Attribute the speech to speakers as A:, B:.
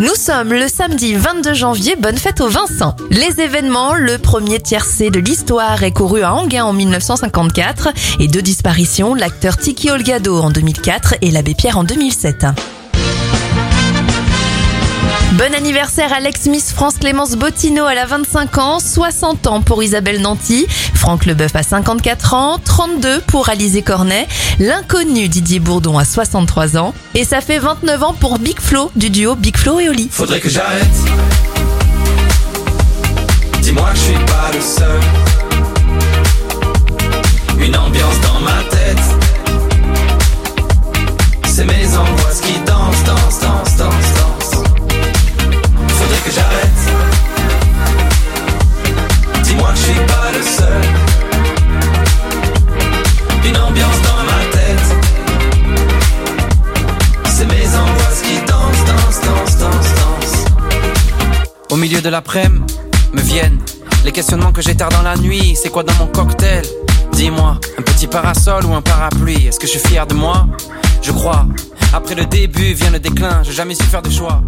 A: Nous sommes le samedi 22 janvier, bonne fête au Vincent. Les événements, le premier tiercé de l'histoire est couru à Anguin en 1954 et deux disparitions, l'acteur Tiki Olgado en 2004 et l'abbé Pierre en 2007. Bon anniversaire Alex Miss France Clémence Bottino, elle a 25 ans, 60 ans pour Isabelle Nanty, Franck Leboeuf a 54 ans, 32 pour Alizé Cornet, l'inconnu Didier Bourdon a 63 ans, et ça fait 29 ans pour Big Flo du duo Big Flo et Oli.
B: Faudrait que j'arrête. Dis-moi que je suis pas le seul.
C: Au milieu de l'après-midi, me viennent les questionnements que j'ai tard dans la nuit. C'est quoi dans mon cocktail? Dis-moi, un petit parasol ou un parapluie? Est-ce que je suis fier de moi? Je crois. Après le début vient le déclin, j'ai jamais su faire de choix.